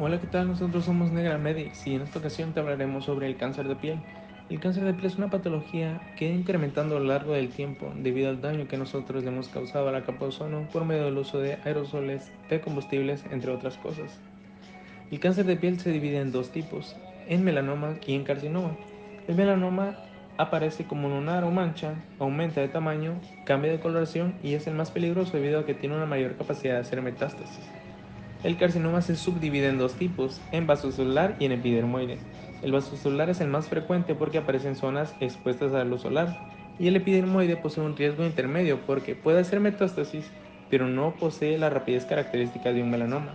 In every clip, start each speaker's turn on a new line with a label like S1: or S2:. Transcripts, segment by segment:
S1: Hola, ¿qué tal? Nosotros somos Negra Medics y en esta ocasión te hablaremos sobre el cáncer de piel. El cáncer de piel es una patología que ha incrementando a lo largo del tiempo debido al daño que nosotros le hemos causado a la capa de ozono por medio del uso de aerosoles, de combustibles, entre otras cosas. El cáncer de piel se divide en dos tipos, en melanoma y en carcinoma. El melanoma aparece como lunar o mancha, aumenta de tamaño, cambia de coloración y es el más peligroso debido a que tiene una mayor capacidad de hacer metástasis. El carcinoma se subdivide en dos tipos, en vasocelular y en epidermoide. El vasocelular es el más frecuente porque aparece en zonas expuestas a la luz solar, y el epidermoide posee un riesgo intermedio porque puede hacer metástasis, pero no posee la rapidez característica de un melanoma.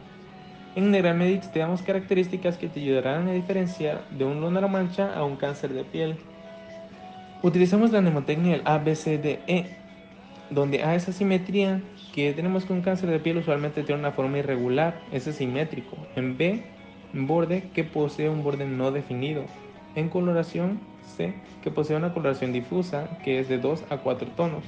S1: En Negramedix te damos características que te ayudarán a diferenciar de un lunar mancha a un cáncer de piel. Utilizamos la mnemotecnia del ABCDE, donde A es asimetría, que tenemos un cáncer de piel usualmente tiene una forma irregular, es asimétrico. En B, borde que posee un borde no definido. En coloración, C, que posee una coloración difusa, que es de 2 a 4 tonos.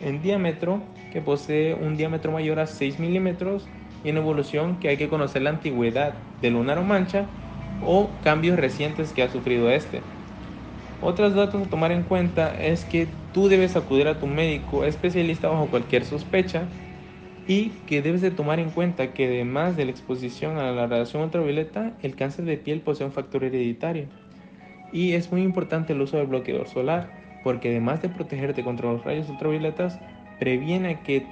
S1: En diámetro, que posee un diámetro mayor a 6 milímetros. Y en evolución, que hay que conocer la antigüedad del lunar o mancha o cambios recientes que ha sufrido este. Otros datos a tomar en cuenta es que tú debes acudir a tu médico especialista bajo cualquier sospecha y que debes de tomar en cuenta que además de la exposición a la radiación ultravioleta, el cáncer de piel posee un factor hereditario. Y es muy importante el uso del bloqueador solar, porque además de protegerte contra los rayos ultravioletas, previene que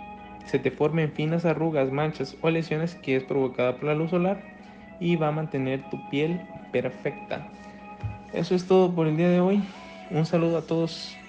S1: se te formen finas arrugas, manchas o lesiones que es provocada por la luz solar y va a mantener tu piel perfecta. Eso es todo por el día de hoy. Un saludo a todos.